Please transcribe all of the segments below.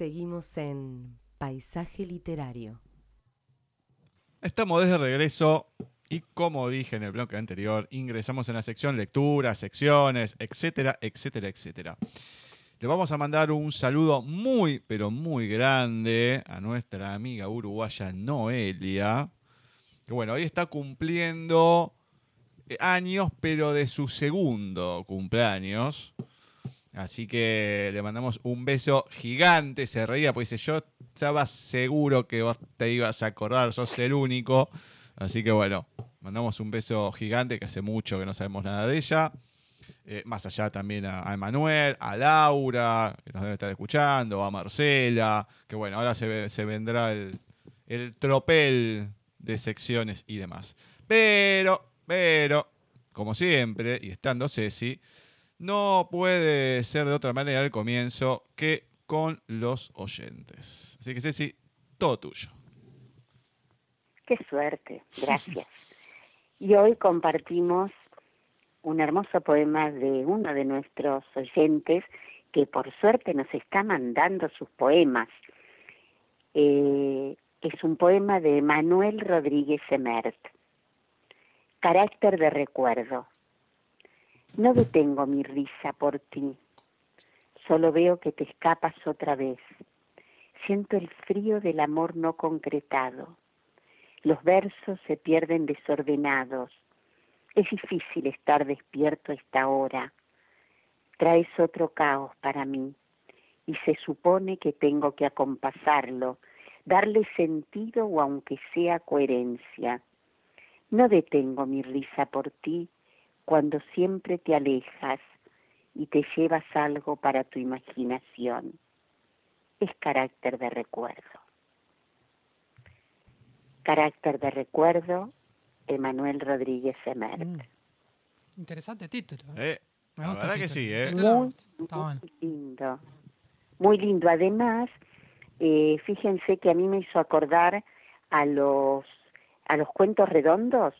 Seguimos en Paisaje Literario. Estamos desde regreso y como dije en el bloque anterior, ingresamos en la sección lectura, secciones, etcétera, etcétera, etcétera. Le vamos a mandar un saludo muy, pero muy grande a nuestra amiga uruguaya Noelia, que bueno, hoy está cumpliendo eh, años, pero de su segundo cumpleaños. Así que le mandamos un beso gigante. Se reía, pues dice: Yo estaba seguro que vos te ibas a acordar, sos el único. Así que bueno, mandamos un beso gigante que hace mucho que no sabemos nada de ella. Eh, más allá también a, Emanuel, a Laura, que nos debe estar escuchando, a Marcela, que bueno, ahora se, vendrá el, el tropel de secciones y demás. Pero, pero, como siempre, y estando Ceci, no puede ser de otra manera al comienzo que con los oyentes. Así que Ceci, todo tuyo. Qué suerte, gracias. y hoy compartimos un hermoso poema de uno de nuestros oyentes que por suerte nos está mandando sus poemas. Eh, es un poema de Manuel Rodríguez Emert. Carácter de recuerdo. No detengo mi risa por ti, solo veo que te escapas otra vez. Siento el frío del amor no concretado. Los versos se pierden desordenados. Es difícil estar despierto esta hora. Traes otro caos para mí y se supone que tengo que acompasarlo, darle sentido o aunque sea coherencia. No detengo mi risa por ti, cuando siempre te alejas y te llevas algo para tu imaginación. Es carácter de recuerdo. Carácter de recuerdo, Emanuel Rodríguez Emer. Mm. Interesante título. ¿eh? Me gusta que sí, ¿eh? Muy, lindo. Muy lindo. Además, eh, fíjense que a mí me hizo acordar a los a los cuentos redondos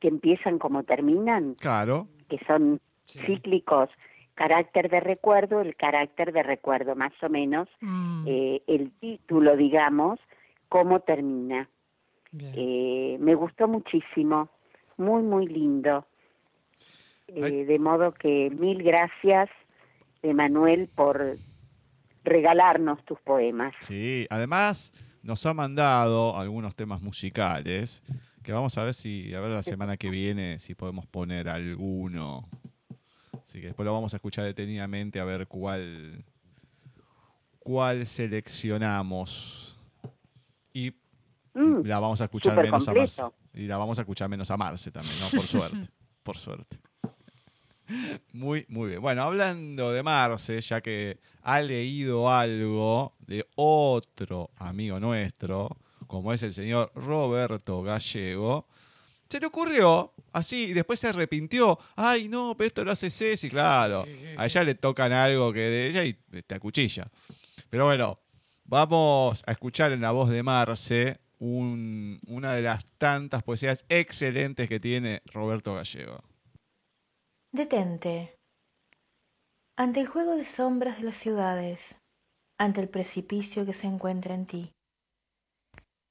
que empiezan como terminan. Claro. Que son cíclicos. Carácter de recuerdo, el carácter de recuerdo, más o menos. Mm. Eh, el título, digamos, cómo termina. Eh, me gustó muchísimo. Muy, muy lindo. Eh, de modo que mil gracias, Emanuel, por regalarnos tus poemas. Sí, además nos ha mandado algunos temas musicales que vamos a ver si, a ver la semana que viene, si podemos poner alguno. Así que después lo vamos a escuchar detenidamente a ver cuál, cuál seleccionamos. Y mm, la vamos a escuchar menos a Marce. Y la vamos a escuchar menos a Marce también, ¿no? Por suerte. por suerte. Muy, muy bien. Bueno, hablando de Marce, ya que ha leído algo de otro amigo nuestro, como es el señor Roberto Gallego, se le ocurrió así y después se arrepintió. Ay, no, pero esto lo hace Ceci, claro. A ella le tocan algo que de ella y te acuchilla. Pero bueno, vamos a escuchar en la voz de Marce una de las tantas poesías excelentes que tiene Roberto Gallego. Detente. Ante el juego de sombras de las ciudades, ante el precipicio que se encuentra en ti.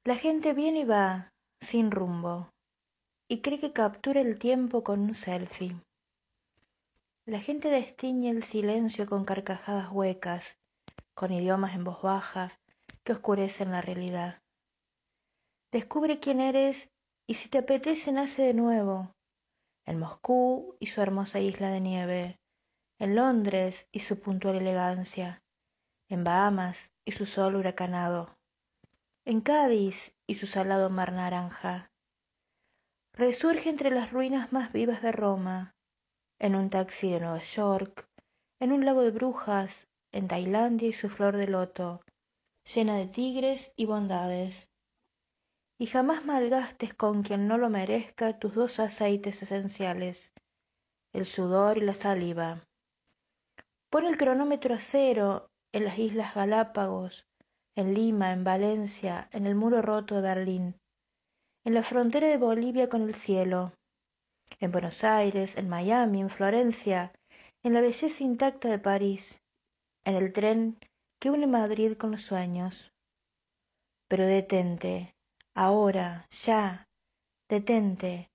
La gente viene y va, sin rumbo, y cree que captura el tiempo con un selfie. La gente destiñe el silencio con carcajadas huecas, con idiomas en voz baja que oscurecen la realidad. Descubre quién eres y si te apetece nace de nuevo, en Moscú y su hermosa isla de nieve, en Londres y su puntual elegancia, en Bahamas y su sol huracanado en Cádiz y su salado mar naranja. Resurge entre las ruinas más vivas de Roma, en un taxi de Nueva York, en un lago de brujas, en Tailandia y su flor de loto, llena de tigres y bondades. Y jamás malgastes con quien no lo merezca tus dos aceites esenciales, el sudor y la saliva. Pon el cronómetro a cero en las Islas Galápagos, en Lima, en Valencia, en el muro roto de Berlín, en la frontera de Bolivia con el cielo, en Buenos Aires, en Miami, en Florencia, en la belleza intacta de París, en el tren que une Madrid con los sueños. Pero detente, ahora, ya, detente,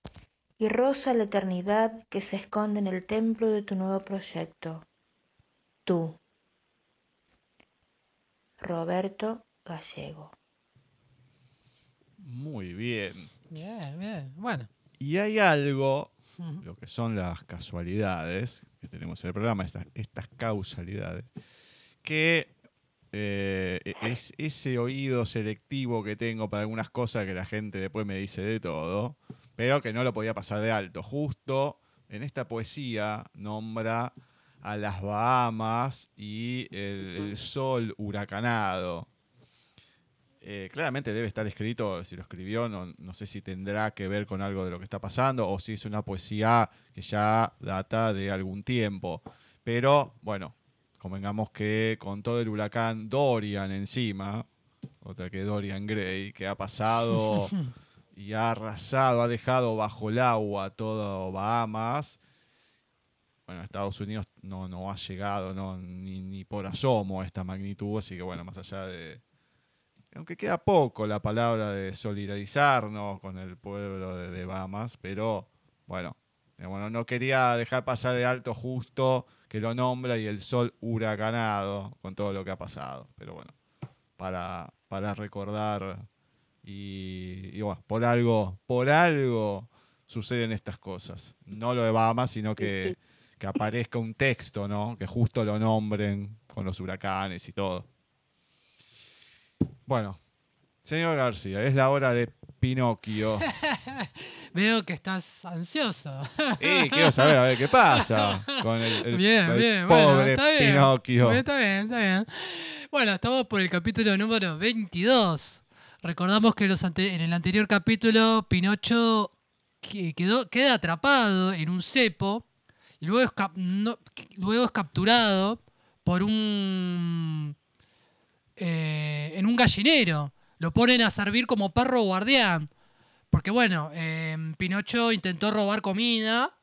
y roza la eternidad que se esconde en el templo de tu nuevo proyecto. Tú. Roberto Gallego. Muy bien. Bien, bien. Bueno. Y hay algo, lo que son las casualidades que tenemos en el programa, estas, estas causalidades, que eh, es ese oído selectivo que tengo para algunas cosas que la gente después me dice de todo, pero que no lo podía pasar de alto. Justo en esta poesía nombra a las Bahamas y el, el sol huracanado. Eh, claramente debe estar escrito, si lo escribió, no, no sé si tendrá que ver con algo de lo que está pasando o si es una poesía que ya data de algún tiempo. Pero bueno, convengamos que con todo el huracán Dorian encima, otra que Dorian Gray, que ha pasado y ha arrasado, ha dejado bajo el agua todo Bahamas. Bueno, Estados Unidos no, no ha llegado no, ni, ni por asomo a esta magnitud, así que bueno, más allá de, aunque queda poco la palabra de solidarizarnos con el pueblo de, de Bahamas, pero bueno, bueno, no quería dejar pasar de alto justo que lo nombra y el sol huracanado con todo lo que ha pasado. Pero bueno, para, para recordar y, y bueno, por algo, por algo suceden estas cosas. No lo de Bahamas, sino que, que aparezca un texto, ¿no? Que justo lo nombren con los huracanes y todo. Bueno, señor García, es la hora de Pinocchio. Veo que estás ansioso. Y quiero saber a ver qué pasa con el, el- bien, el bien. bueno, pobre está bien. Pinocchio. Está bien, está bien. Bueno, estamos por el capítulo número 22. Recordamos que los ante- en el anterior capítulo Pinocho que- quedó, queda atrapado en un cepo y luego es, cap- no- luego es capturado por un... eh, en un gallinero. Lo ponen a servir como perro guardián. Porque bueno, eh, Pinocho intentó robar comida.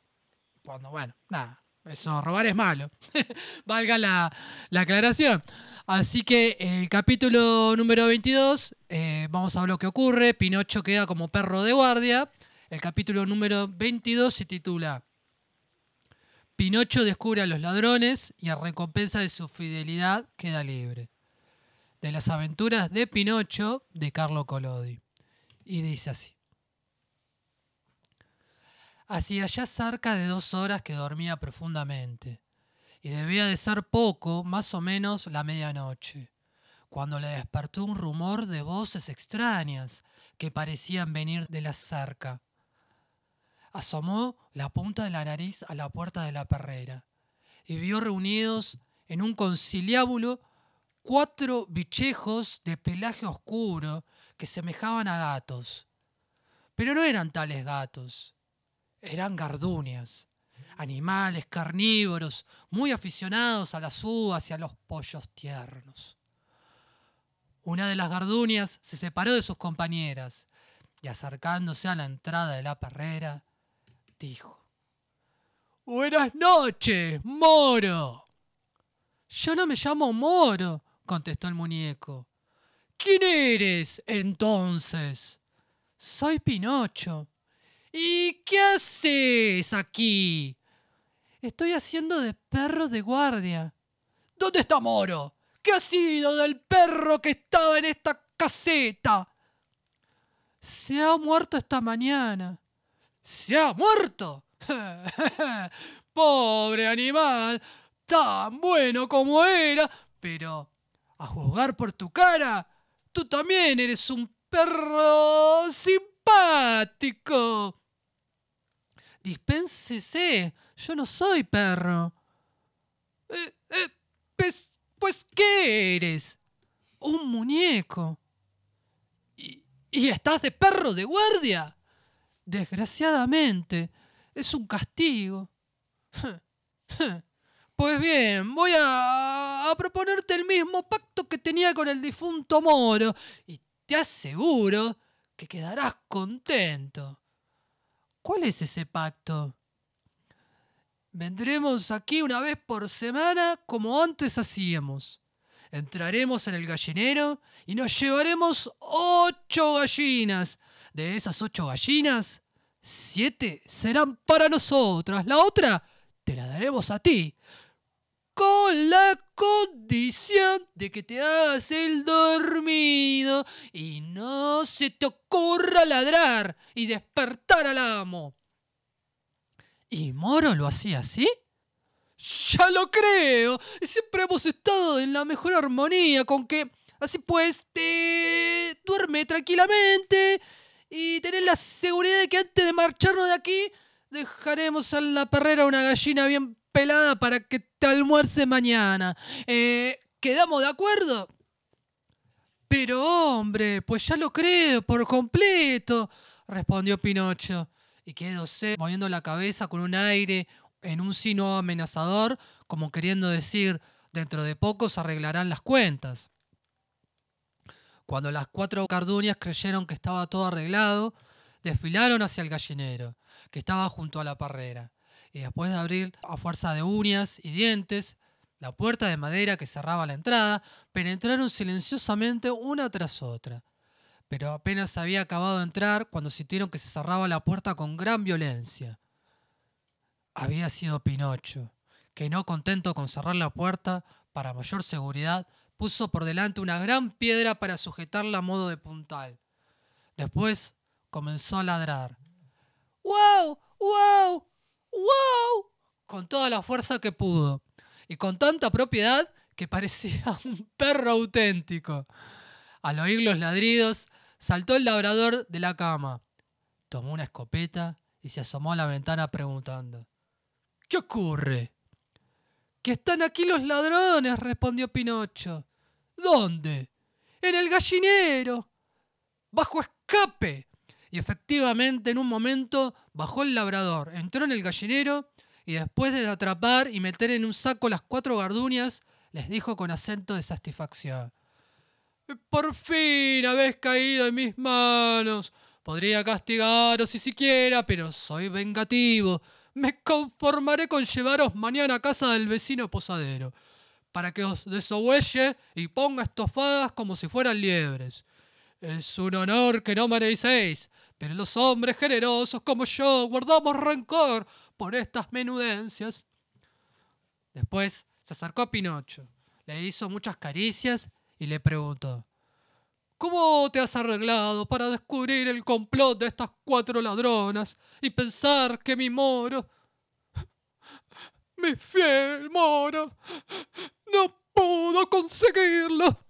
Cuando, bueno, nada, eso, robar es malo. Valga la, la aclaración. Así que el capítulo número 22, eh, vamos a ver lo que ocurre. Pinocho queda como perro de guardia. El capítulo número 22 se titula Pinocho descubre a los ladrones y a recompensa de su fidelidad queda libre. De las aventuras de Pinocho de Carlo Collodi. Y dice así. Hacía ya cerca de dos horas que dormía profundamente, y debía de ser poco, más o menos, la medianoche, cuando le despertó un rumor de voces extrañas que parecían venir de la cerca. Asomó la punta de la nariz a la puerta de la perrera y vio reunidos en un conciliábulo cuatro bichejos de pelaje oscuro que semejaban a gatos. Pero no eran tales gatos, eran gardunias, animales carnívoros muy aficionados a las uvas y a los pollos tiernos. Una de las gardunias se separó de sus compañeras y acercándose a la entrada de la perrera, dijo, Buenas noches, Moro. Yo no me llamo Moro, contestó el muñeco. ¿Quién eres entonces? Soy Pinocho. ¿Y qué haces aquí? Estoy haciendo de perro de guardia. ¿Dónde está Moro? ¿Qué ha sido del perro que estaba en esta caseta? Se ha muerto esta mañana. ¿Se ha muerto? Pobre animal, tan bueno como era, pero a juzgar por tu cara, tú también eres un perro simpático. Dispénsese, yo no soy perro. Eh, eh, pues, pues, ¿qué eres? Un muñeco. ¿Y, ¿Y estás de perro de guardia? Desgraciadamente, es un castigo. Pues bien, voy a, proponerte el mismo pacto que tenía con el difunto Moro y te aseguro que quedarás contento. ¿Cuál es ese pacto? Vendremos aquí una vez por semana como antes hacíamos. entraremos en el gallinero y nos llevaremos ocho gallinas. De esas ocho gallinas, siete serán para nosotras. La otra te la daremos a ti. Con la condición de que te hagas el dormido y no se te ocurra ladrar y despertar al amo. ¿Y Moro lo hacía así? Ya lo creo. Siempre hemos estado en la mejor armonía con que, así pues, te duerme tranquilamente y tenés la seguridad de que antes de marcharnos de aquí dejaremos en la perrera una gallina bien pelada para que te almuerce mañana. Eh, ¿Quedamos de acuerdo? Pero hombre, pues ya lo creo por completo, respondió Pinocho y quedóse moviendo la cabeza con un aire en un sino amenazador, como queriendo decir, dentro de poco se arreglarán las cuentas. Cuando las cuatro carduñas creyeron que estaba todo arreglado, desfilaron hacia el gallinero, que estaba junto a la parrera, y después de abrir a fuerza de uñas y dientes la puerta de madera que cerraba la entrada, penetraron silenciosamente una tras otra. Pero apenas había acabado de entrar cuando sintieron que se cerraba la puerta con gran violencia. Había sido Pinocho, que no contento con cerrar la puerta, para mayor seguridad, puso por delante una gran piedra para sujetarla a modo de puntal. Después comenzó a ladrar. ¡Wow! ¡Wow! Con toda la fuerza que pudo, y con tanta propiedad que parecía un perro auténtico. Al oír los ladridos, saltó el labrador de la cama, tomó una escopeta y se asomó a la ventana preguntando, ¿Qué ocurre? Que están aquí los ladrones, respondió Pinocho. ¿Dónde? En el gallinero. Bajo escape. Y efectivamente, en un momento, bajó el labrador, entró en el gallinero y después de atrapar y meter en un saco las cuatro garduñas, les dijo con acento de satisfacción. Por fin habéis caído en mis manos. Podría castigaros si siquiera, pero soy vengativo. Me conformaré con llevaros mañana a casa del vecino posadero, para que os desohuelle y ponga estofadas como si fueran liebres. Es un honor que no merecéis, pero los hombres generosos como yo guardamos rencor por estas menudencias. Después se acercó a Pinocho, le hizo muchas caricias y le preguntó, ¿Cómo te has arreglado para descubrir el complot de estas cuatro ladronas y pensar que mi moro, mi fiel moro, no pudo conseguirlo?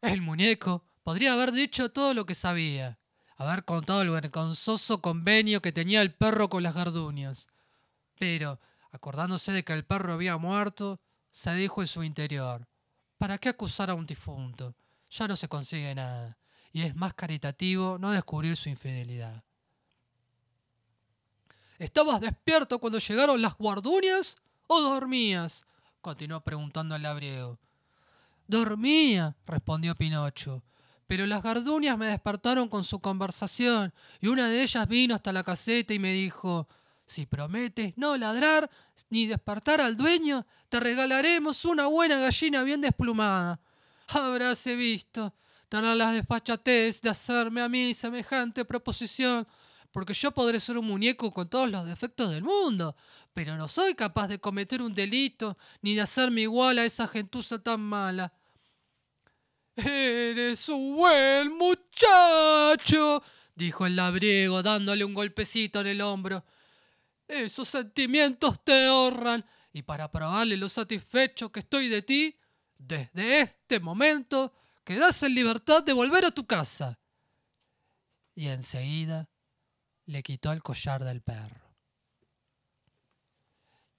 El muñeco podría haber dicho todo lo que sabía, haber contado el vergonzoso convenio que tenía el perro con las garduñas. Pero, acordándose de que el perro había muerto, se dijo en su interior, ¿para qué acusar a un difunto? Ya no se consigue nada, y es más caritativo no descubrir su infidelidad. ¿Estabas despierto cuando llegaron las guarduñas o dormías? continuó preguntando el labriego. Dormía, respondió Pinocho, pero las garduñas me despertaron con su conversación, y una de ellas vino hasta la caseta y me dijo si prometes no ladrar ni despertar al dueño, te regalaremos una buena gallina bien desplumada. Habráse visto tener las desfachatez de hacerme a mí semejante proposición, porque yo podré ser un muñeco con todos los defectos del mundo, pero no soy capaz de cometer un delito ni de hacerme igual a esa gentuza tan mala. Eres un buen muchacho, dijo el labriego dándole un golpecito en el hombro. Esos sentimientos te honran y para probarle lo satisfecho que estoy de ti, desde este momento quedas en libertad de volver a tu casa. Y enseguida le quitó el collar del perro.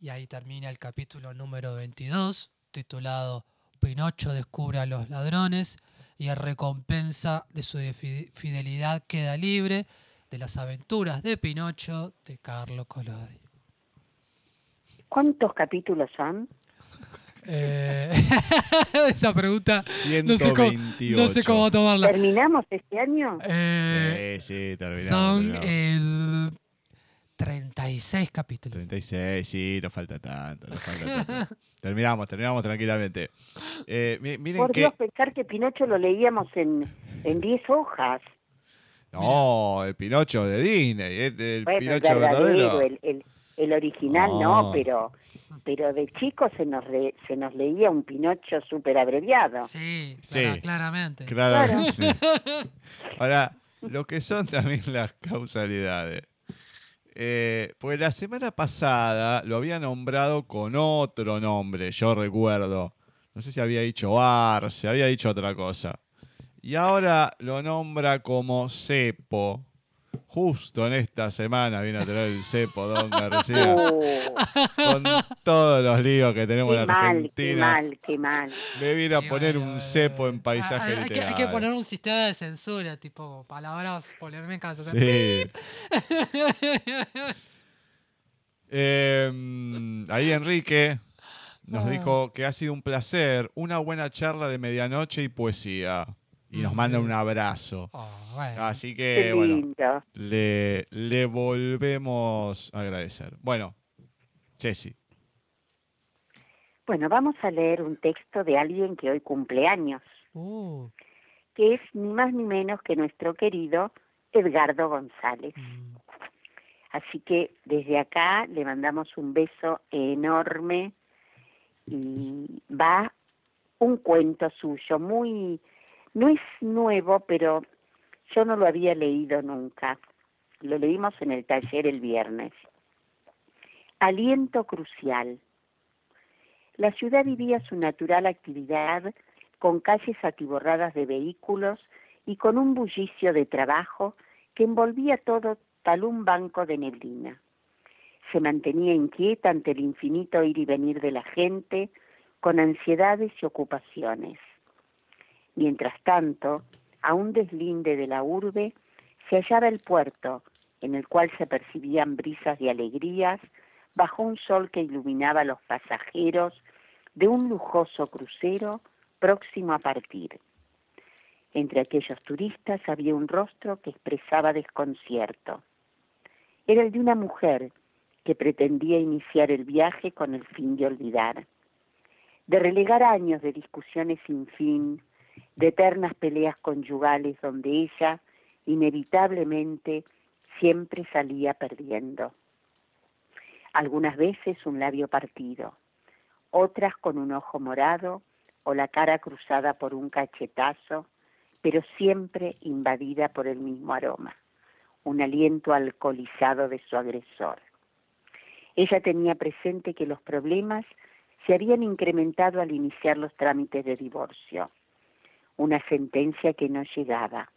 Y ahí termina el capítulo número 22, titulado Pinocho descubre a los ladrones y en recompensa de su fidelidad queda libre de las aventuras de Pinocho de Carlo Collodi. ¿Cuántos capítulos son? Eh, esa pregunta no sé, cómo, 128. no sé cómo tomarla. ¿Terminamos este año? Eh, Sí, sí, terminamos. son terminamos. el 36 capítulos. 36, sí, no falta tanto, no falta tanto. terminamos, terminamos tranquilamente. Eh, miren Por que... Dios, pensar que Pinocho lo leíamos en en 10 hojas. No, el Pinocho de Disney, eh, el Bueno, Pinocho verdadero, verdadero. el, el, el original No. no, pero pero de chico se nos re- se nos leía un Pinocho súper abreviado. Sí, Sí. clara- claramente. Claro. sí. Ahora, lo que son también las causalidades. Eh, pues la semana pasada lo había nombrado con otro nombre, yo recuerdo. No sé si había dicho Arce, había dicho otra cosa. Y ahora lo nombra como cepo. Justo en esta semana viene a tener el cepo Don García. Oh, Con todos los líos que tenemos qué en mal, qué Argentina. mal, qué mal. Me vino a poner un bueno, cepo en paisaje Ah, hay, que, hay que poner un sistema de censura, tipo palabras polémicas. Sí. Eh, ahí Enrique nos Ah. dijo que ha sido un placer, una buena charla de medianoche y poesía. Y nos manda un abrazo. Oh, bueno. Así que, bueno, le, le volvemos a agradecer. Bueno, Ceci. Bueno, vamos a leer un texto de alguien que hoy cumple años, Uh, que es ni más ni menos que nuestro querido Edgardo González. mm, Así que desde acá le mandamos un beso enorme y va un cuento suyo, muy, no es nuevo, pero yo no lo había leído nunca. Lo leímos en el taller el viernes. Aliento crucial. La ciudad vivía su natural actividad con calles atiborradas de vehículos y con un bullicio de trabajo que envolvía todo tal un banco de neblina. Se mantenía inquieta ante el infinito ir y venir de la gente, con ansiedades y ocupaciones. Mientras tanto, a un deslinde de la urbe se hallaba el puerto, en el cual se percibían brisas de alegrías bajo un sol que iluminaba a los pasajeros de un lujoso crucero próximo a partir. Entre aquellos turistas había un rostro que expresaba desconcierto. Era el de una mujer que pretendía iniciar el viaje con el fin de olvidar, de relegar años de discusiones sin fin, de eternas peleas conyugales donde ella, inevitablemente, siempre salía perdiendo. Algunas veces un labio partido, otras con un ojo morado o la cara cruzada por un cachetazo, pero siempre invadida por el mismo aroma, un aliento alcoholizado de su agresor. Ella tenía presente que los problemas se habían incrementado al iniciar los trámites de divorcio, una sentencia que no llegaba,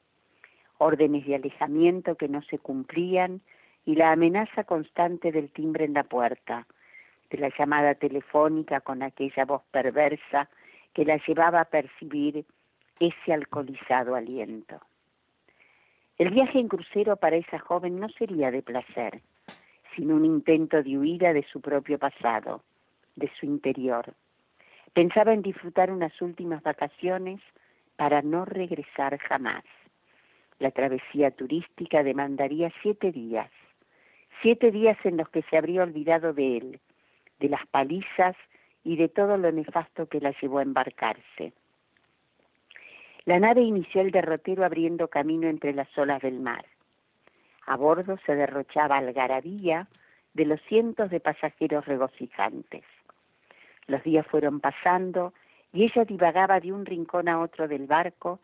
órdenes de alejamiento que no se cumplían y la amenaza constante del timbre en la puerta, de la llamada telefónica con aquella voz perversa que la llevaba a percibir ese alcoholizado aliento. El viaje en crucero para esa joven no sería de placer, sino un intento de huida de su propio pasado, de su interior. Pensaba en disfrutar unas últimas vacaciones para no regresar jamás. La travesía turística demandaría siete días, siete días en los que se habría olvidado de él, de las palizas y de todo lo nefasto que la llevó a embarcarse. La nave inició el derrotero abriendo camino entre las olas del mar. A bordo se derrochaba algarabía de los cientos de pasajeros regocijantes. Los días fueron pasando y ella divagaba de un rincón a otro del barco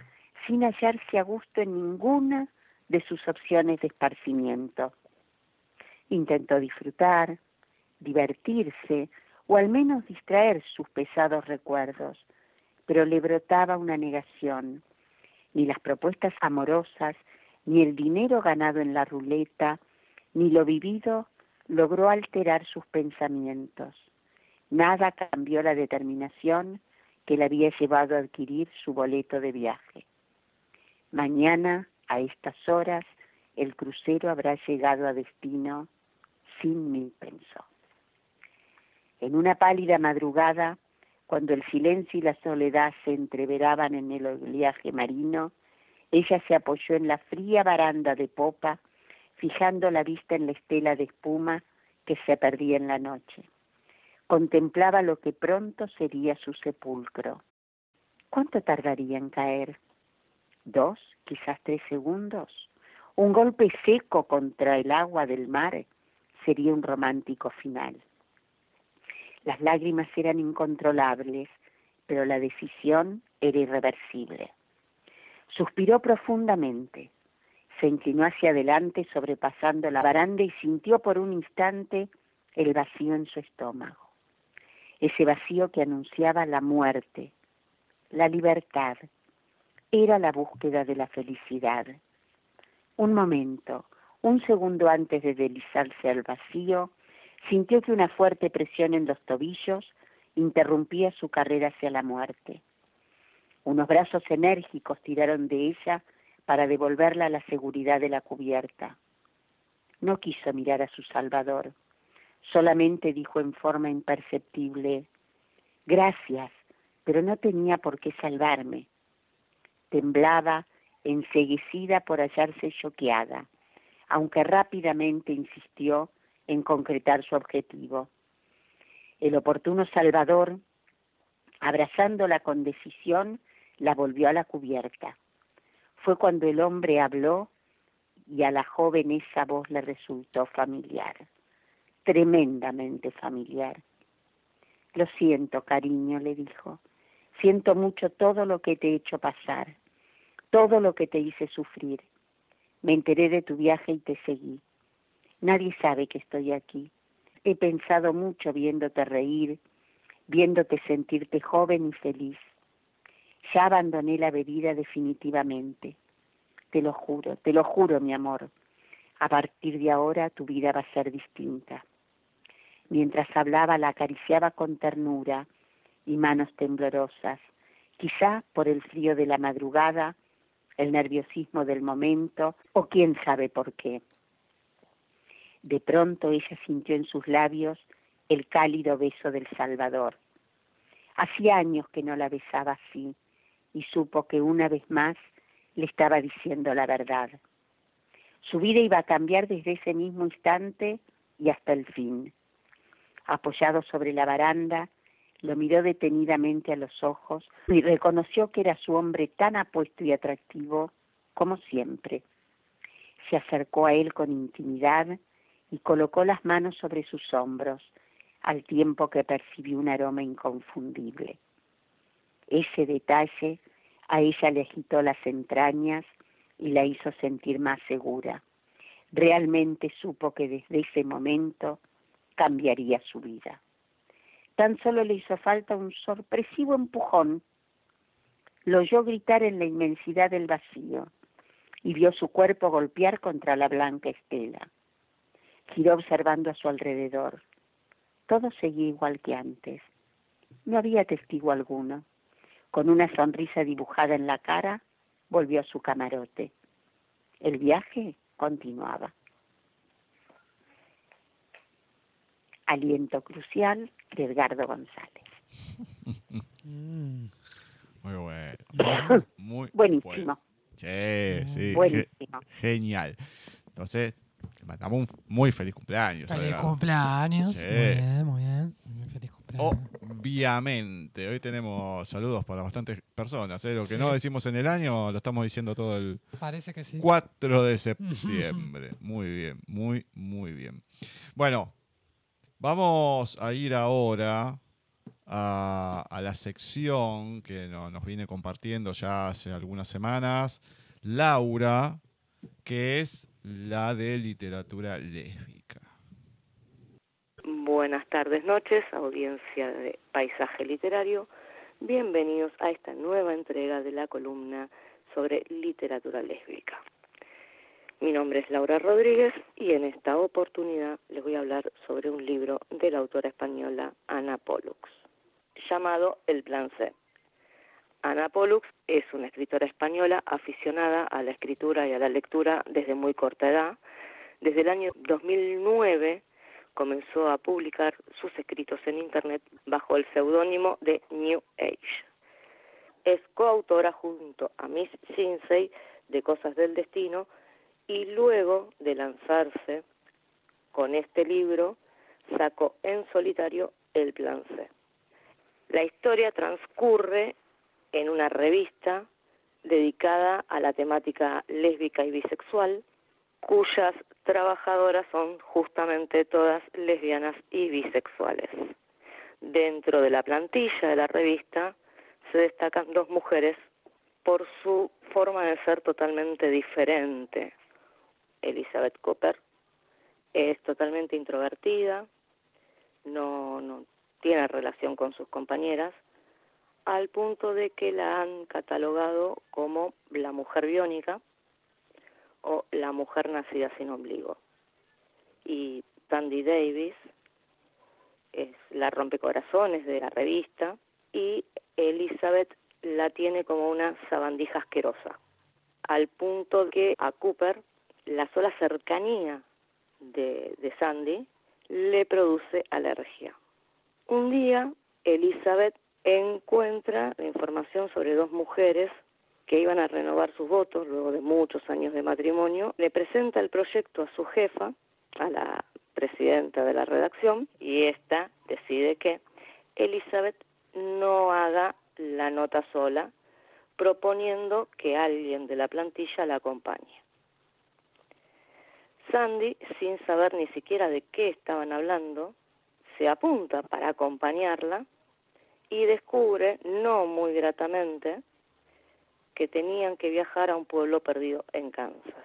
sin hallarse a gusto en ninguna de sus opciones de esparcimiento. Intentó disfrutar, divertirse o al menos distraer sus pesados recuerdos, pero le brotaba una negación. Ni las propuestas amorosas, ni el dinero ganado en la ruleta, ni lo vivido logró alterar sus pensamientos. Nada cambió la determinación que le había llevado a adquirir su boleto de viaje. Mañana, a estas horas, el crucero habrá llegado a destino sin mí, pensó. En una pálida madrugada, cuando el silencio y la soledad se entreveraban en el oleaje marino, ella se apoyó en la fría baranda de popa, fijando la vista en la estela de espuma que se perdía en la noche. Contemplaba lo que pronto sería su sepulcro. ¿Cuánto tardaría en caer? ¿Dos, quizás tres segundos? Un golpe seco contra el agua del mar sería un romántico final. Las lágrimas eran incontrolables, pero la decisión era irreversible. Suspiró profundamente, se inclinó hacia adelante sobrepasando la baranda y sintió por un instante el vacío en su estómago. Ese vacío que anunciaba la muerte, la libertad, era la búsqueda de la felicidad. Un momento, un segundo antes de deslizarse al vacío, sintió que una fuerte presión en los tobillos interrumpía su carrera hacia la muerte. Unos brazos enérgicos tiraron de ella para devolverla a la seguridad de la cubierta. No quiso mirar a su Salvador, solamente dijo en forma imperceptible, Gracias, pero no tenía por qué salvarme. Temblaba, enseguecida por hallarse choqueada, aunque rápidamente insistió en concretar su objetivo. El oportuno Salvador, abrazándola con decisión, la volvió a la cubierta. Fue cuando el hombre habló y a la joven esa voz le resultó familiar, tremendamente familiar. Lo siento, cariño, le dijo. Siento mucho todo lo que te he hecho pasar, todo lo que te hice sufrir. Me enteré de tu viaje y te seguí. Nadie sabe que estoy aquí. He pensado mucho viéndote reír, viéndote sentirte joven y feliz. Ya abandoné la bebida definitivamente. Te lo juro, te lo juro, mi amor. A partir de ahora tu vida va a ser distinta. Mientras hablaba la acariciaba con ternura y manos temblorosas, quizá por el frío de la madrugada, el nerviosismo del momento o quién sabe por qué. De pronto ella sintió en sus labios el cálido beso del Salvador. Hacía años que no la besaba así y supo que una vez más le estaba diciendo la verdad. Su vida iba a cambiar desde ese mismo instante y hasta el fin. Apoyado sobre la baranda, lo miró detenidamente a los ojos y reconoció que era su hombre tan apuesto y atractivo como siempre. Se acercó a él con intimidad y colocó las manos sobre sus hombros, al tiempo que percibió un aroma inconfundible. Ese detalle a ella le agitó las entrañas y la hizo sentir más segura. Realmente supo que desde ese momento cambiaría su vida. Tan solo le hizo falta un sorpresivo empujón. Lo oyó gritar en la inmensidad del vacío y vio su cuerpo golpear contra la blanca estela. Giró observando a su alrededor. Todo seguía igual que antes. No había testigo alguno. Con una sonrisa dibujada en la cara, volvió a su camarote. El viaje continuaba. Aliento crucial de Edgardo González. Mm. Muy bueno. Muy, Buenísimo. bueno. Sí, sí. ge- Buenísimo. genial. Entonces, le mandamos un muy feliz cumpleaños. Feliz Edgardo. cumpleaños. Sí. Muy bien, muy bien. Muy Feliz cumpleaños. Obviamente, hoy tenemos saludos para bastantes personas. ¿eh? Lo que Sí. no decimos en el año lo estamos diciendo todo el Parece que sí. 4 de septiembre. Muy bien, muy, muy bien. Bueno, vamos a ir ahora a, la sección que no- nos viene compartiendo ya hace algunas semanas Laura, que es la de literatura lésbica. Buenas tardes, noches, audiencia de Paisaje Literario. Bienvenidos a esta nueva entrega de la columna sobre literatura lésbica. Mi nombre es Laura Rodríguez y en esta oportunidad les voy a hablar sobre un libro de la autora española Ana Pollux, llamado El Plan C. Ana Pollux es una escritora española aficionada a la escritura y a la lectura desde muy corta edad. Desde el año 2009 comenzó a publicar sus escritos en Internet bajo el seudónimo de New Age. Es coautora junto a Miss Shinsei de Cosas del Destino y luego de lanzarse con este libro sacó en solitario el Plan C. La historia transcurre en una revista dedicada a la temática lésbica y bisexual, cuyas trabajadoras son justamente todas lesbianas y bisexuales. Dentro de la plantilla de la revista se destacan dos mujeres por su forma de ser totalmente diferente. Elizabeth Cooper es totalmente introvertida, no, no tiene relación con sus compañeras, al punto de que la han catalogado como la mujer biónica o la mujer nacida sin ombligo. Y Tandy Davis es la rompecorazones de la revista y Elizabeth la tiene como una sabandija asquerosa, al punto que a Cooper la sola cercanía de, de Sandy le produce alergia. Un día Elizabeth encuentra información sobre dos mujeres que iban a renovar sus votos luego de muchos años de matrimonio, le presenta el proyecto a su jefa, a la presidenta de la redacción, y esta decide que Elizabeth no haga la nota sola, proponiendo que alguien de la plantilla la acompañe. Sandy, sin saber ni siquiera de qué estaban hablando, se apunta para acompañarla y descubre, no muy gratamente, que tenían que viajar a un pueblo perdido en Kansas.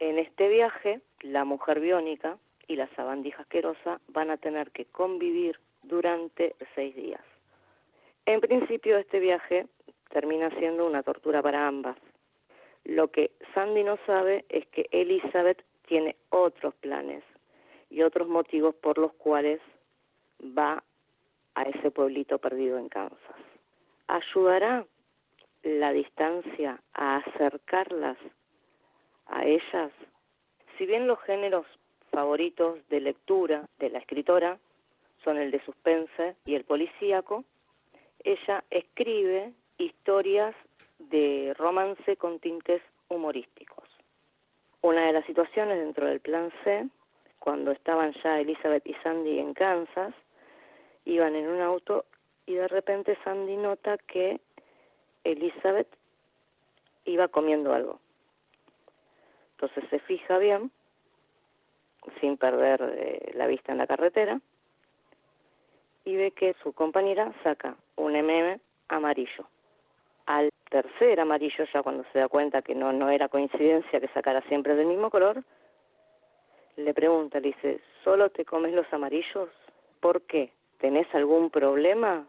En este viaje, la mujer biónica y la sabandija asquerosa van a tener que convivir durante seis días. En principio, este viaje termina siendo una tortura para ambas. Lo que Sandy no sabe es que Elizabeth tiene otros planes y otros motivos por los cuales va a ese pueblito perdido en Kansas. ¿Ayudará la distancia a acercarlas a ellas? Si bien los géneros favoritos de lectura de la escritora son el de suspense y el policíaco, ella escribe historias de romance con tintes humorísticos. Una de las situaciones dentro del plan C, cuando estaban ya Elizabeth y Sandy en Kansas, iban en un auto y de repente Sandy nota que Elizabeth iba comiendo algo. Entonces se fija bien, sin perder eh, la vista en la carretera, y ve que su compañera saca un MM amarillo. Al tercer amarillo, ya cuando se da cuenta que no, no era coincidencia que sacara siempre del mismo color, le pregunta, le dice, ¿solo te comes los amarillos? ¿Por qué? ¿tenés algún problema?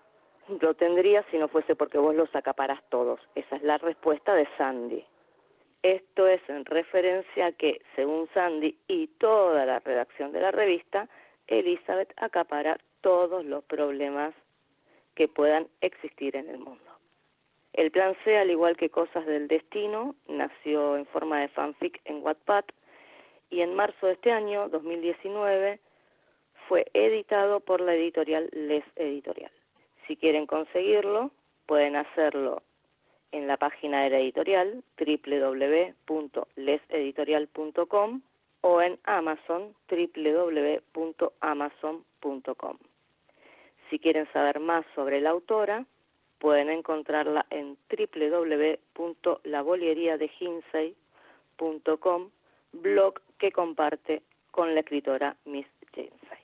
Lo tendría si no fuese porque vos los acaparás todos. Esa es la respuesta de Sandy. Esto es en referencia a que, según Sandy y toda la redacción de la revista, Elizabeth acapara todos los problemas que puedan existir en el mundo. El plan C, al igual que Cosas del Destino, nació en forma de fanfic en Wattpad y en marzo de este año, 2019, fue editado por la editorial Les Editorial. Si quieren conseguirlo, pueden hacerlo en la página de la editorial www.leseditorial.com o en Amazon www.amazon.com. Si quieren saber más sobre la autora, pueden encontrarla en www.laboleriadeginsey.com, blog que comparte con la escritora Miss Jinsey.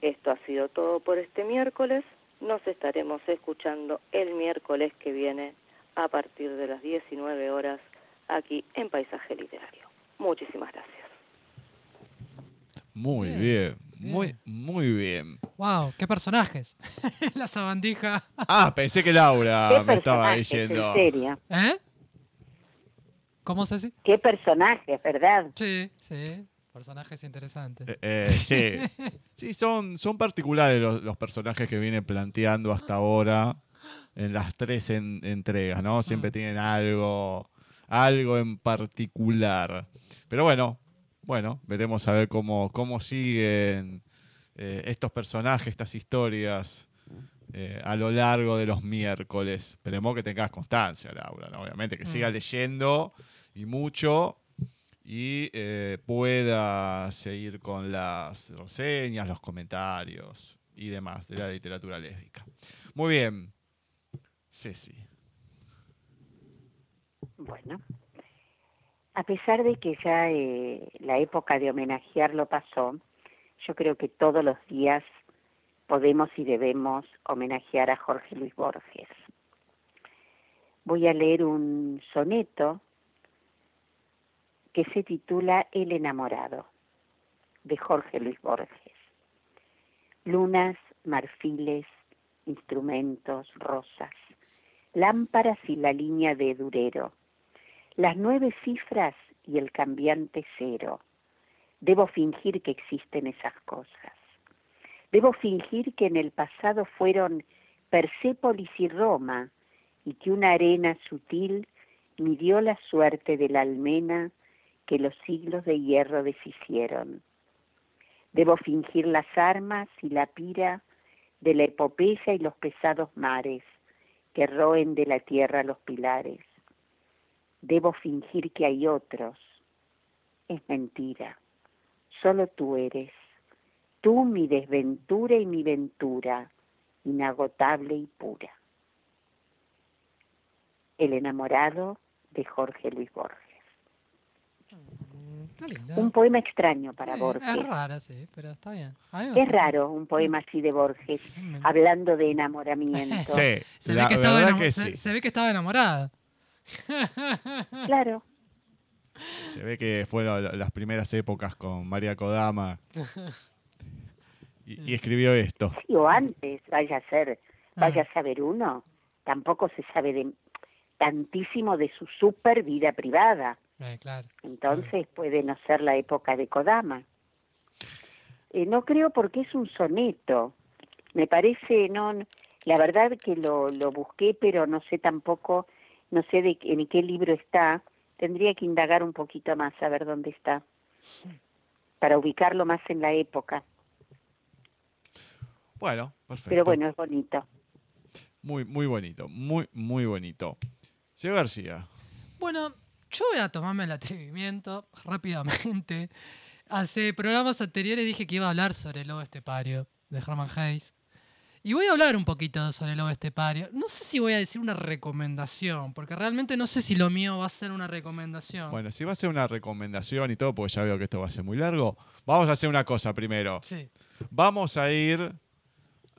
Esto ha sido todo por este miércoles. Nos estaremos escuchando el miércoles que viene a partir de las 19 horas aquí en Paisaje Literario. Muchísimas gracias. Muy Bien, bien, bien. muy, muy bien. ¡Wow! ¡Qué personajes! la sabandija. Ah, pensé que Laura ¿Qué Ah, me estaba diciendo. En serio. ¿Eh? ¿Cómo se dice? Qué personajes, ¿verdad? Sí, sí. Personajes interesantes. Eh, eh, sí, sí son, son particulares los, los personajes que viene planteando hasta ahora en las tres en- entregas, ¿no? Siempre Mm. tienen algo, algo en particular. Pero bueno, bueno, veremos a ver cómo, cómo siguen eh, estos personajes, estas historias eh, a lo largo de los miércoles. Esperemos que tengas constancia, Laura, ¿no? Obviamente, que sigas Mm. leyendo y mucho y eh, pueda seguir con las reseñas, los comentarios y demás de la literatura lésbica. Muy bien, Ceci. Bueno, a pesar de que ya eh, la época de homenajearlo pasó, yo creo que todos los días podemos y debemos homenajear a Jorge Luis Borges. Voy a leer un soneto que se titula El enamorado, de Jorge Luis Borges. Lunas, marfiles, instrumentos, rosas, lámparas y la línea de Durero, las nueve cifras y el cambiante cero. Debo fingir que existen esas cosas. Debo fingir que en el pasado fueron Persépolis y Roma, y que una arena sutil midió la suerte de la almena que los siglos de hierro deshicieron. Debo fingir las armas y la pira de la epopeya y los pesados mares que roen de la tierra los pilares. Debo fingir que hay otros. Es mentira. Solo tú eres. Tú mi desventura y mi ventura, inagotable y pura. El enamorado de Jorge Luis Borges. Mm, un poema extraño para Borges. Es raro, sí, pero está bien. Es raro un poema así de Borges, hablando de enamoramiento. Sí, se, ve que estaba se, ve que estaba enamorada. claro. Se ve que fueron las primeras épocas con María Kodama. Y, escribió esto. Sí, o antes, vaya a ser, vaya ah. a saber uno. Tampoco se sabe de tantísimo de su super vida privada. Eh, claro. Entonces puede no ser la época de Kodama. Eh, no creo porque es un soneto. Me parece, no, la verdad que lo, lo busqué, pero no sé tampoco, no sé de, en qué libro está. Tendría que indagar un poquito más a ver dónde está, para ubicarlo más en la época. Bueno, perfecto. Pero bueno, es bonito. Muy, muy bonito, muy, muy bonito. Señor García. Bueno, yo voy a tomarme el atrevimiento rápidamente. Hace programas anteriores dije que iba a hablar sobre el lobo estepario de Herman Hayes. Y voy a hablar un poquito sobre el lobo estepario. No sé si voy a decir una recomendación, porque realmente no sé si lo mío va a ser una recomendación. Bueno, si va a ser una recomendación y todo, porque ya veo que esto va a ser muy largo, vamos a hacer una cosa primero. Sí. Vamos a ir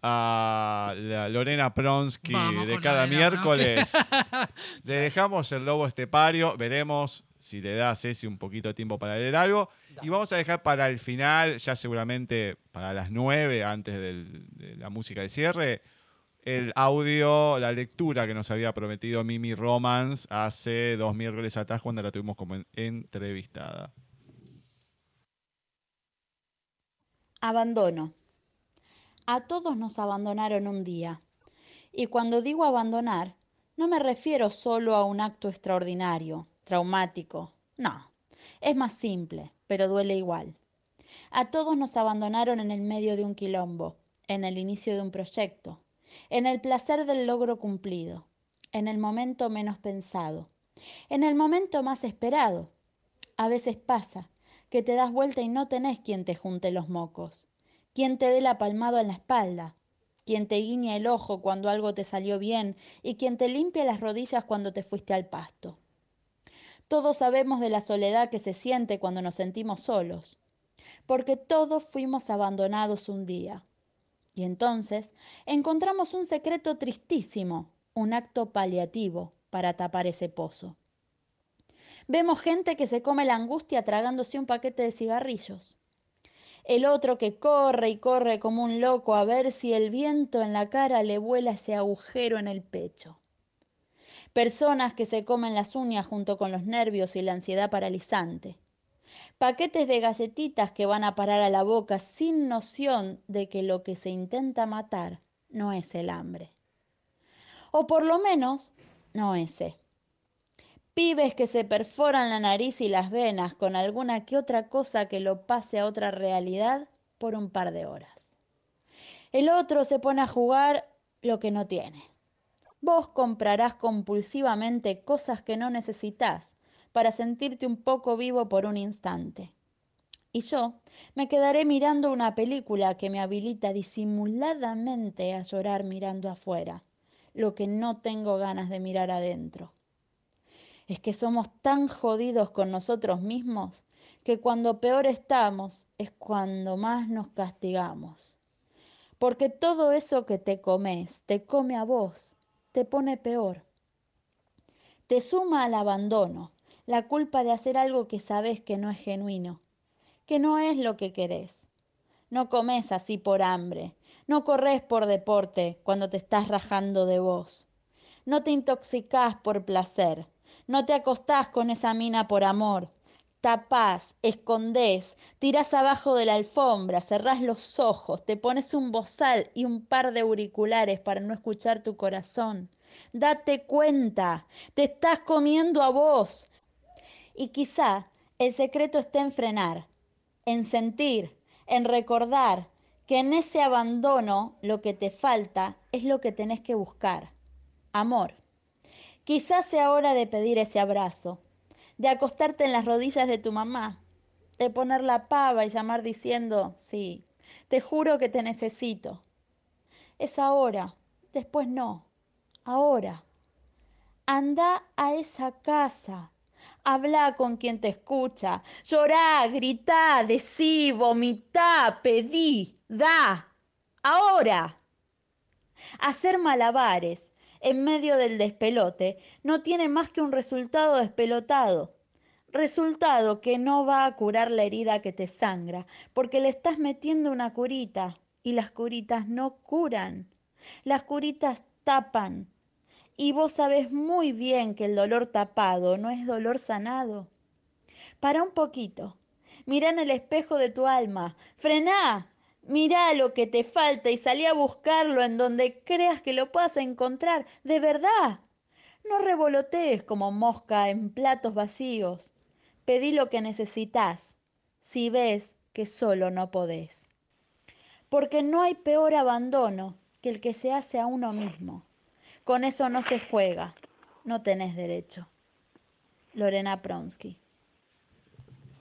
a Lorena Pronsky de cada miércoles. le dejamos el lobo estepario, veremos si le da a Ceci un poquito de tiempo para leer algo. Y vamos a dejar para el final, ya seguramente para las nueve, antes de la música de cierre, el audio, la lectura que nos había prometido Mimi Romans hace dos miércoles atrás cuando la tuvimos como entrevistada. Abandono. A todos nos abandonaron un día. Y cuando digo abandonar, no me refiero solo a un acto extraordinario, traumático. No, es más simple, pero duele igual. A todos nos abandonaron en el medio de un quilombo, en el inicio de un proyecto, en el placer del logro cumplido, en el momento menos pensado, en el momento más esperado. A veces pasa que te das vuelta y no tenés quien te junte los mocos quien te dé la palmada en la espalda, quien te guiña el ojo cuando algo te salió bien y quien te limpia las rodillas cuando te fuiste al pasto. Todos sabemos de la soledad que se siente cuando nos sentimos solos, porque todos fuimos abandonados un día. Y entonces encontramos un secreto tristísimo, un acto paliativo para tapar ese pozo. Vemos gente que se come la angustia tragándose un paquete de cigarrillos el otro que corre y corre como un loco a ver si el viento en la cara le vuela ese agujero en el pecho. Personas que se comen las uñas junto con los nervios y la ansiedad paralizante. Paquetes de galletitas que van a parar a la boca sin noción de que lo que se intenta matar no es el hambre. O por lo menos no ese pibes que se perforan la nariz y las venas con alguna que otra cosa que lo pase a otra realidad por un par de horas. El otro se pone a jugar lo que no tiene. Vos comprarás compulsivamente cosas que no necesitas, para sentirte un poco vivo por un instante. Y yo me quedaré mirando una película que me habilita disimuladamente a llorar mirando afuera, lo que no tengo ganas de mirar adentro. Es que somos tan jodidos con nosotros mismos que cuando peor estamos es cuando más nos castigamos. Porque todo eso que te comes, te come a vos, te pone peor. Te suma al abandono, la culpa de hacer algo que sabes que no es genuino, que no es lo que querés. No comes así por hambre, no corres por deporte cuando te estás rajando de vos. No te intoxicás por placer, no te acostás con esa mina por amor. Tapás, escondés, tirás abajo de la alfombra, cerrás los ojos, te pones un bozal y un par de auriculares para no escuchar tu corazón. Date cuenta, te estás comiendo a vos. Y quizá el secreto esté en frenar, en sentir, en recordar que en ese abandono lo que te falta es lo que tenés que buscar. Amor. Quizás sea hora de pedir ese abrazo, de acostarte en las rodillas de tu mamá, de poner la pava y llamar diciendo, sí, te juro que te necesito. Es ahora, después no, ahora. Anda a esa casa, habla con quien te escucha, llorá, gritá, decí, vomitá, pedí, da, ahora. Hacer malabares en medio del despelote no tiene más que un resultado despelotado. Resultado que no va a curar la herida que te sangra, porque le estás metiendo una curita y las curitas no curan. Las curitas tapan. Y vos sabés muy bien que el dolor tapado no es dolor sanado. Para un poquito. Mira en el espejo de tu alma. Frená. Mirá lo que te falta y salí a buscarlo en donde creas que lo puedas encontrar, de verdad. No revolotees como mosca en platos vacíos. Pedí lo que necesitas, si ves que solo no podés. Porque no hay peor abandono que el que se hace a uno mismo. Con eso no se juega, no tenés derecho. Lorena Pronsky.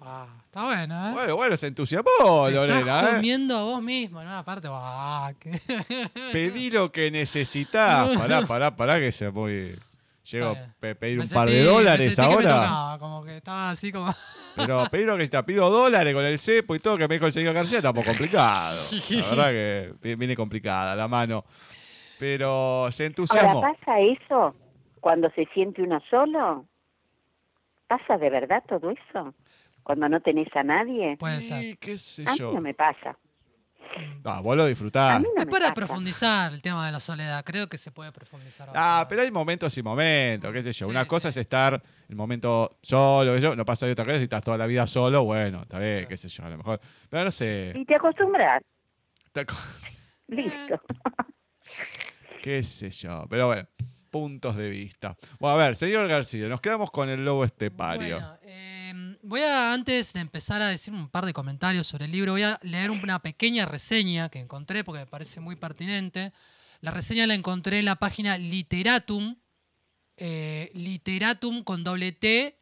Ah, está bueno, ¿eh? Bueno, bueno, se entusiasmó, Te Lorena. Estás ¿eh? comiendo a vos mismo, ¿no? Aparte, ah, que- Pedí lo que necesitas. Pará, pará, pará, que se muy. Llego a pe- pedir me un par de dólares sentí que me ahora. tocaba, como que estaba así como. Pero pedir lo que te pido dólares con el cepo y todo que me dijo el señor García está un poco complicado. La verdad que vi- viene complicada la mano. Pero se Ahora, entusiasmó. ¿pasa eso cuando se siente uno solo? ¿Pasa de verdad todo eso? Cuando no tenés a nadie. Puede ser. Qué sé A mí yo. no me pasa. Ah, vos lo A disfrutás. mí no Es me para pasa. profundizar el tema de la soledad. Creo que se puede profundizar. Ah, pero hay momentos y momentos, qué sé yo. Sí, Una cosa sí. es estar el momento solo, yo, no pasa de otra cosa, si estás toda la vida solo, bueno, está bien, Claro. qué sé yo, a lo mejor. Pero no sé. Y te acostumbras. Listo. qué sé yo. Pero bueno, puntos de vista. Bueno, a ver, señor García, nos quedamos con el lobo estepario. Bueno, voy a, antes de empezar a decir un par de comentarios sobre el libro, voy a leer una pequeña reseña que encontré porque me parece muy pertinente. La reseña la encontré en la página Literatum, eh, literatum con doble T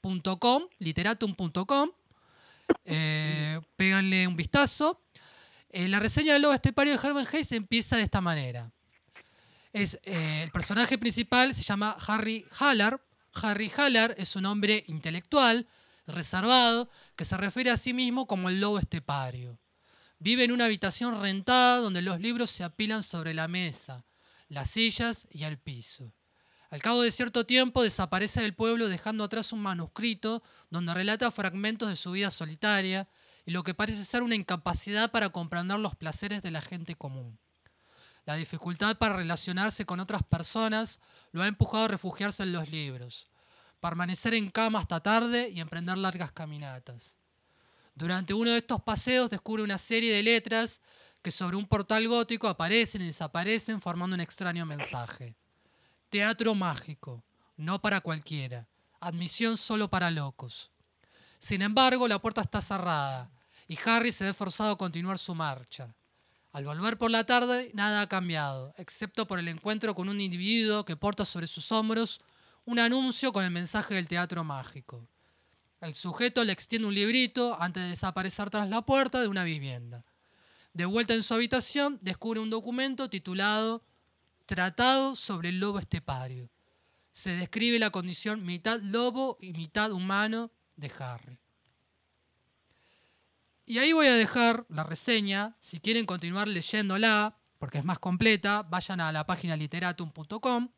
punto com, literatum.com. Eh, péganle un vistazo. Eh, la reseña del lobo estepario de Herman Hayes empieza de esta manera. Es, eh, el personaje principal se llama Harry Haller. Harry Haller es un hombre intelectual, reservado, que se refiere a sí mismo como el lobo estepario. Vive en una habitación rentada donde los libros se apilan sobre la mesa, las sillas y el piso. Al cabo de cierto tiempo desaparece del pueblo dejando atrás un manuscrito donde relata fragmentos de su vida solitaria y lo que parece ser una incapacidad para comprender los placeres de la gente común. La dificultad para relacionarse con otras personas lo ha empujado a refugiarse en los libros, permanecer en cama hasta tarde y emprender largas caminatas. Durante uno de estos paseos descubre una serie de letras que sobre un portal gótico aparecen y desaparecen formando un extraño mensaje. Teatro mágico, no para cualquiera, admisión solo para locos. Sin embargo, la puerta está cerrada y Harry se ve forzado a continuar su marcha. Al volver por la tarde, nada ha cambiado, excepto por el encuentro con un individuo que porta sobre sus hombros un anuncio con el mensaje del teatro mágico. El sujeto le extiende un librito antes de desaparecer tras la puerta de una vivienda. De vuelta en su habitación, descubre un documento titulado Tratado sobre el lobo estepario. Se describe la condición mitad lobo y mitad humano de Harry. Y ahí voy a dejar la reseña. Si quieren continuar leyéndola, porque es más completa, vayan a la página literatum.com.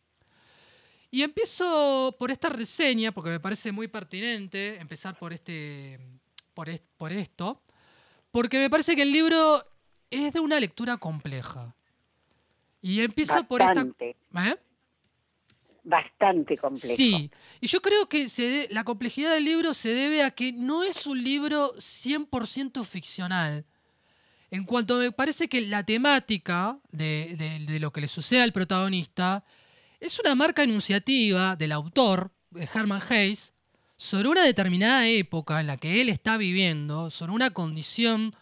Y empiezo por esta reseña, porque me parece muy pertinente empezar por, este, por, por esto, porque me parece que el libro es de una lectura compleja. Y empiezo por esta... ¿eh? Bastante complejo. Sí, y yo creo que se la complejidad del libro se debe a que no es un libro 100% ficcional. En cuanto me parece que la temática de, de, lo que le sucede al protagonista es una marca enunciativa del autor, Herman Hayes, sobre una determinada época en la que él está viviendo, sobre una condición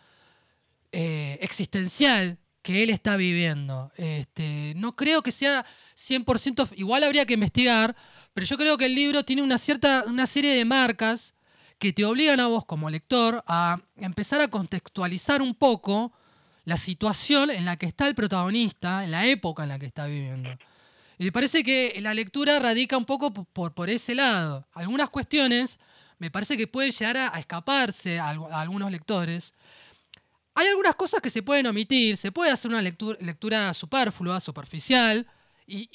eh, existencial que él está viviendo. Este, no creo que sea 100%, igual habría que investigar, pero yo creo que el libro tiene una cierta, una serie de marcas que te obligan a vos como lector a empezar a contextualizar un poco la situación en la que está el protagonista, en la época en la que está viviendo. Y me parece que la lectura radica un poco por, por ese lado. Algunas cuestiones me parece que pueden llegar a, escaparse a algunos lectores, hay algunas cosas que se pueden omitir, se puede hacer una lectura, superflua, superficial, y,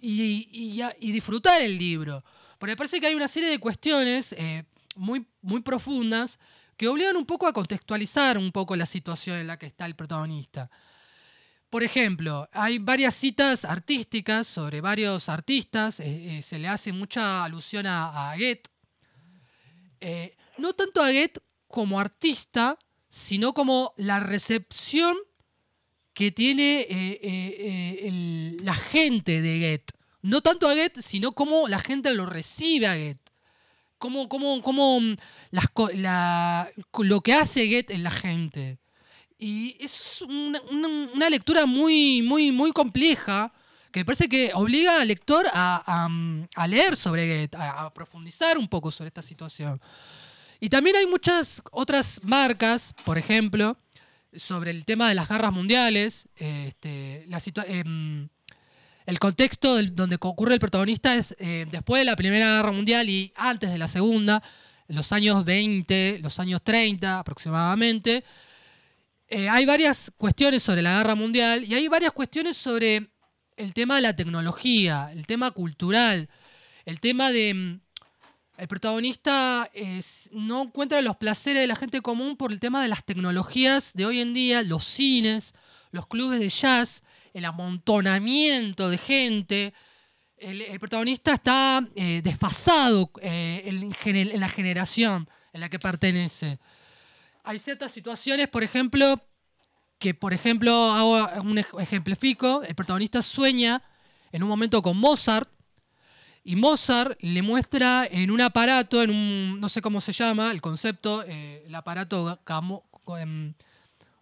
y, disfrutar el libro. Porque me parece que hay una serie de cuestiones eh, muy, muy profundas que obligan un poco a contextualizar un poco la situación en la que está el protagonista. Por ejemplo, hay varias citas artísticas sobre varios artistas, eh, eh, se le hace mucha alusión a, a Goethe. no tanto a Goethe como artista, sino como la recepción que tiene eh, eh, eh, la gente de Get. No tanto a Get, sino cómo la gente lo recibe a Get. Cómo, mm, lo que hace Get en la gente. Y es una, lectura muy, muy, muy compleja que me parece que obliga al lector a, leer sobre Get, a profundizar un poco sobre esta situación. Y también hay muchas otras marcas, por ejemplo, sobre el tema de las guerras mundiales. Este, em, el contexto donde ocurre el protagonista es eh, después de la Primera Guerra Mundial y antes de la Segunda, los años 20, los años 30 aproximadamente. Eh, hay varias cuestiones sobre la guerra mundial y hay varias cuestiones sobre el tema de la tecnología, el tema cultural, el tema de em, el protagonista no encuentra los placeres de la gente común por el tema de las tecnologías de hoy en día, los cines, los clubes de jazz, el amontonamiento de gente. El, protagonista está eh, desfasado eh, en, la generación en la que pertenece. Hay ciertas situaciones, por ejemplo, que por ejemplo hago un ejemplifico, el protagonista sueña en un momento con Mozart, y Mozart le muestra en un aparato, en un, no sé cómo se llama, el concepto, eh, el aparato, em,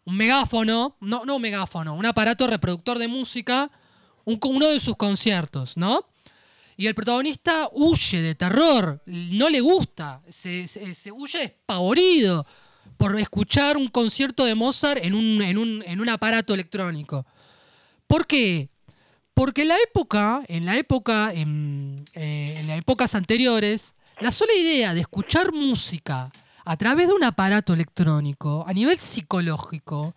un megáfono, no, no un megáfono, un aparato reproductor de música, un, uno de sus conciertos, ¿no? Y el protagonista huye de terror, no le gusta, se, se, huye despavorido por escuchar un concierto de Mozart en un, en un, en un aparato electrónico. ¿Por qué? Porque en la época, en la época, en, eh, las épocas anteriores, la sola idea de escuchar música a través de un aparato electrónico, a nivel psicológico,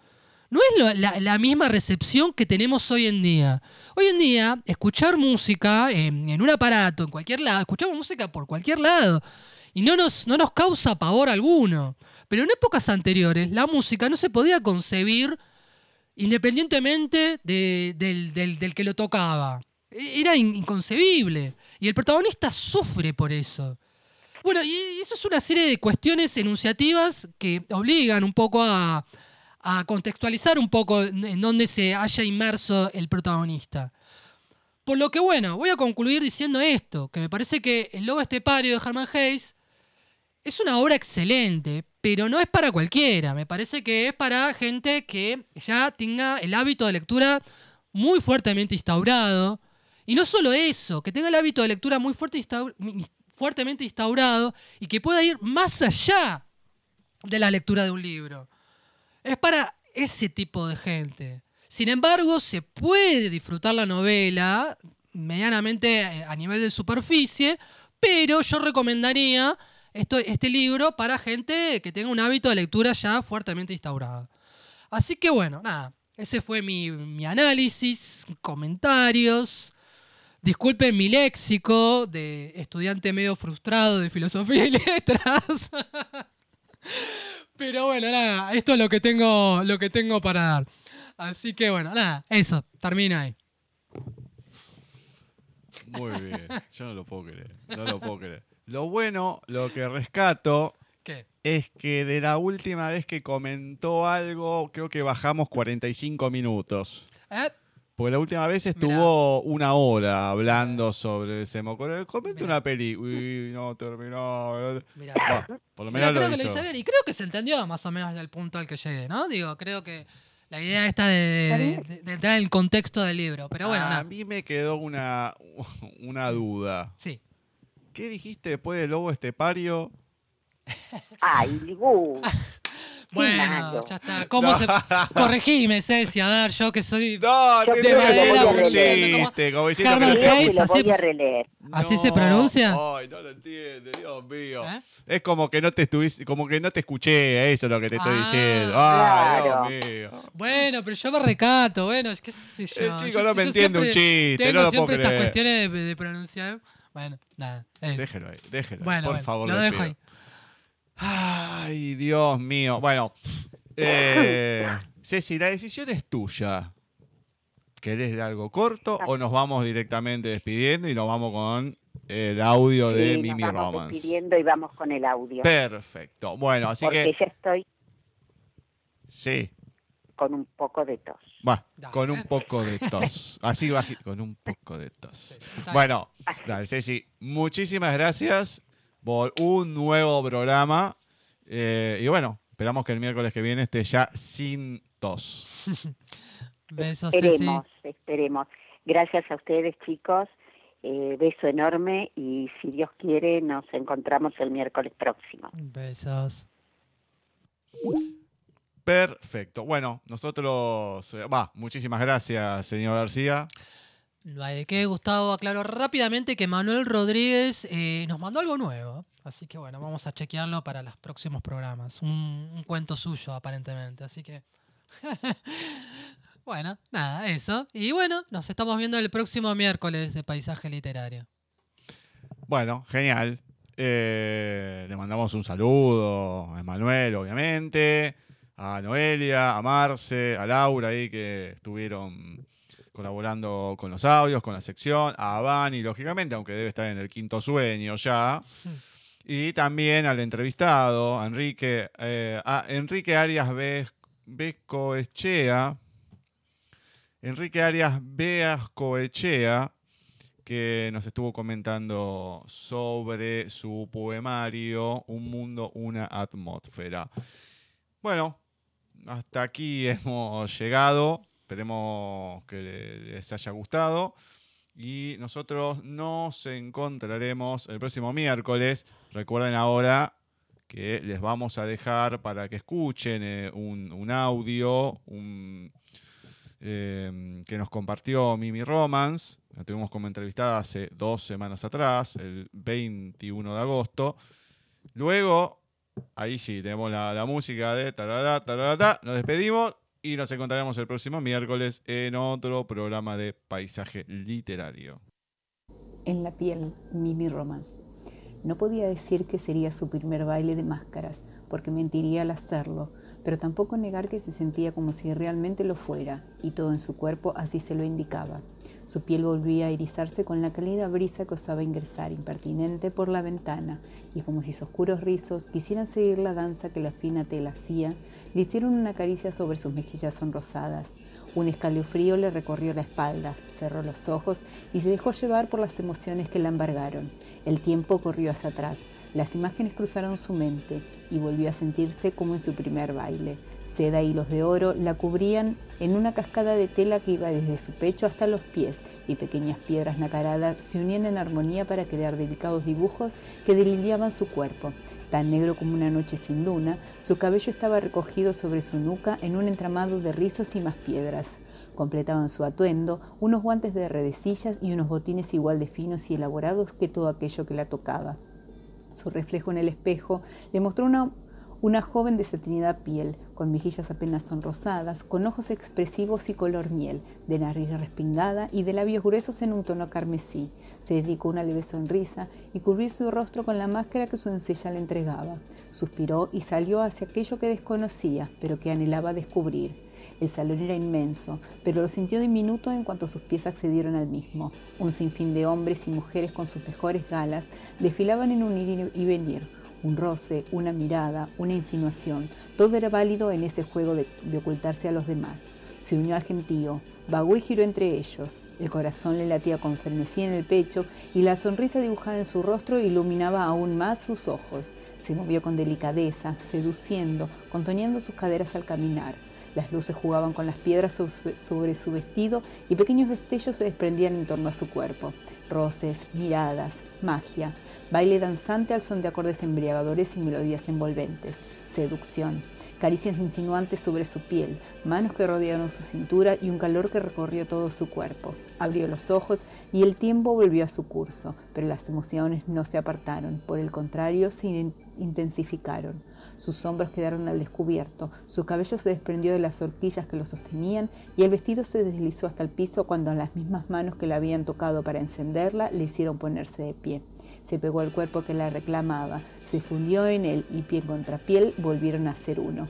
no es la, misma recepción que tenemos hoy en día. Hoy en día, escuchar música en, un aparato, en cualquier lado, escuchamos música por cualquier lado, y no nos, no nos causa pavor alguno. Pero en épocas anteriores, la música no se podía concebir independientemente del, que lo tocaba. E, era inconcebible. Y el protagonista sufre por eso. Bueno, y eso es una serie de cuestiones enunciativas que obligan un poco a, contextualizar un poco en dónde se haya inmerso el protagonista. Por lo que bueno, voy a concluir diciendo esto, que me parece que El Lobo Estepario de Herman Hayes es una obra excelente, pero no es para cualquiera. Me parece que es para gente que ya tenga el hábito de lectura muy fuertemente instaurado Y no solo eso, que tenga el hábito de lectura muy fuerte fuertemente instaurado y que pueda ir más allá de la lectura de un libro. Es para ese tipo de gente. Sin embargo, se puede disfrutar la novela medianamente eh, a nivel de superficie, pero yo recomendaría esto, este libro para gente que tenga un hábito de lectura ya fuertemente instaurado. Así que bueno, nada, ese fue mi, mi análisis, comentarios. Disculpen mi léxico de estudiante medio frustrado de filosofía y letras. Pero bueno, nada, esto es lo que tengo, lo que tengo para dar. Así que bueno, nada, eso, termina ahí. Muy bien. Yo no lo puedo creer. No lo puedo creer. Lo bueno, lo que rescato ¿Qué? es que de la última vez que comentó algo, creo que bajamos 45 minutos. ¿Eh? Porque la última vez estuvo una hora hablando sobre se me ocurrió, Comenta una peli. Uy, no terminó. Mirá. Bah, por lo Mirá, menos creo lo que lo hizo. hice bien y creo que se entendió más o menos el punto al que llegué, ¿no? Digo, creo que la idea esta de, de- de entrar en el contexto del libro. Pero bueno, a nada. mí me quedó una, una duda. Sí. ¿Qué dijiste después del lobo estepario? Ay. Qué Bueno, ya está. ¿Cómo se.? Corregime, Ceci, a ver, yo que soy. No, Yo que lo como chiste, como diciendo Herman que Hayes, así- voy a releer. ¿Así se No, pronuncia? Ay, no lo entiende, Dios mío. ¿Eh? Es como que no te estuviste, como que no te escuché, eso es lo que te estoy Ah, diciendo. Ay, claro. Dios mío. Bueno, pero yo me recato, bueno, es que sé yo. El chico Yo- no me entiende un chiste, Tengo no lo puedo siempre estas creer. cuestiones de, de pronunciar. Bueno, nada. es. Déjelo ahí, déjelo Bueno, por bueno, favor. lo dejo pido. ahí. Ay, Dios mío. Bueno, eh, Ceci, la decisión es tuya. ¿Querés algo corto o nos vamos directamente despidiendo y nos vamos con el audio de Mimi nos vamos Romance? despidiendo y vamos con el audio. Perfecto. Bueno, así porque que ya estoy sí, con un poco de tos. Va, con un poco de tos. Así va, con un poco de tos. Bueno, dale, Ceci, muchísimas gracias por un nuevo programa. Eh, y bueno, esperamos que el miércoles que viene esté ya sin tos. Besos, Ceci. Esperemos, esperemos. Gracias a ustedes, chicos. Eh, beso enorme y si Dios quiere nos encontramos el miércoles próximo. Besos. Perfecto. Bueno, nosotros, eh, va, muchísimas gracias, señor García. No hay de qué, Gustavo. Aclaro rápidamente que Manuel Rodríguez eh, nos mandó algo nuevo. Así que bueno, vamos a chequearlo para los próximos programas. Un, un cuento suyo, aparentemente. Así que. bueno, nada, eso. Y bueno, nos estamos viendo el próximo miércoles de Paisaje Literario. Bueno, genial. Eh, le mandamos un saludo a Emanuel, obviamente, a Noelia, a Marce, a Laura ahí que estuvieron colaborando con los audios, con la sección, a Vani, lógicamente, aunque debe estar en el quinto sueño ya. Y también al entrevistado, a Enrique, eh, a Enrique Arias Ves- Vescoechea. Enrique Arias Beascoechea, que nos estuvo comentando sobre su poemario Un mundo, una atmósfera. Bueno, hasta aquí hemos llegado. Esperemos que les haya gustado. Y nosotros nos encontraremos el próximo miércoles. Recuerden ahora que les vamos a dejar para que escuchen eh, un, audio eh, que nos compartió Mimi Romance. La tuvimos como entrevistada hace dos semanas atrás, el 21 de agosto. Luego, ahí sí, tenemos la, la música de tarará, tarará, Nos despedimos y nos encontraremos el próximo miércoles en otro programa de paisaje literario. En la piel, Mimi Romance. No podía decir que sería su primer baile de máscaras, porque mentiría al hacerlo, pero tampoco negar que se sentía como si realmente lo fuera, y todo en su cuerpo así se lo indicaba. Su piel volvía a erizarse con la cálida brisa que osaba ingresar impertinente por la ventana, y como si sus oscuros rizos quisieran seguir la danza que la fina tela hacía, le hicieron una caricia sobre sus mejillas sonrosadas. Un escalofrío le recorrió la espalda, cerró los ojos y se dejó llevar por las emociones que la embargaron. El tiempo corrió hacia atrás, las imágenes cruzaron su mente y volvió a sentirse como en su primer baile. Seda y hilos de oro la cubrían en una cascada de tela que iba desde su pecho hasta los pies y pequeñas piedras nacaradas se unían en armonía para crear delicados dibujos que deliriaban su cuerpo. Tan negro como una noche sin luna, su cabello estaba recogido sobre su nuca en un entramado de rizos y más piedras. Completaban su atuendo unos guantes de redecillas y unos botines igual de finos y elaborados que todo aquello que la tocaba. Su reflejo en el espejo le mostró una una joven de satinada piel, con mejillas apenas sonrosadas, con ojos expresivos y color miel, de nariz respingada y de labios gruesos en un tono carmesí. Se dedicó una leve sonrisa y cubrió su rostro con la máscara que su encella le entregaba. Suspiró y salió hacia aquello que desconocía, pero que anhelaba descubrir. El salón era inmenso, pero lo sintió diminuto en cuanto sus pies accedieron al mismo. Un sinfín de hombres y mujeres con sus mejores galas desfilaban en un ir y venir un roce, una mirada, una insinuación, todo era válido en ese juego de, ocultarse a los demás. Se unió al gentío, vagó y giró entre ellos. El corazón le latía con frenesí en el pecho y la sonrisa dibujada en su rostro iluminaba aún más sus ojos. Se movió con delicadeza, seduciendo, contoneando sus caderas al caminar. Las luces jugaban con las piedras sobre su vestido y pequeños destellos se desprendían en torno a su cuerpo. Roces, miradas, magia baile danzante al son de acordes embriagadores y melodías envolventes, seducción, caricias insinuantes sobre su piel, manos que rodearon su cintura y un calor que recorrió todo su cuerpo. Abrió los ojos y el tiempo volvió a su curso, pero las emociones no se apartaron, por el contrario, se intensificaron. Sus hombros quedaron al descubierto, su cabello se desprendió de las horquillas que lo sostenían y el vestido se deslizó hasta el piso cuando las mismas manos que la habían tocado para encenderla le hicieron ponerse de pie se pegó al cuerpo que la reclamaba, se fundió en él y piel contra piel volvieron a ser uno.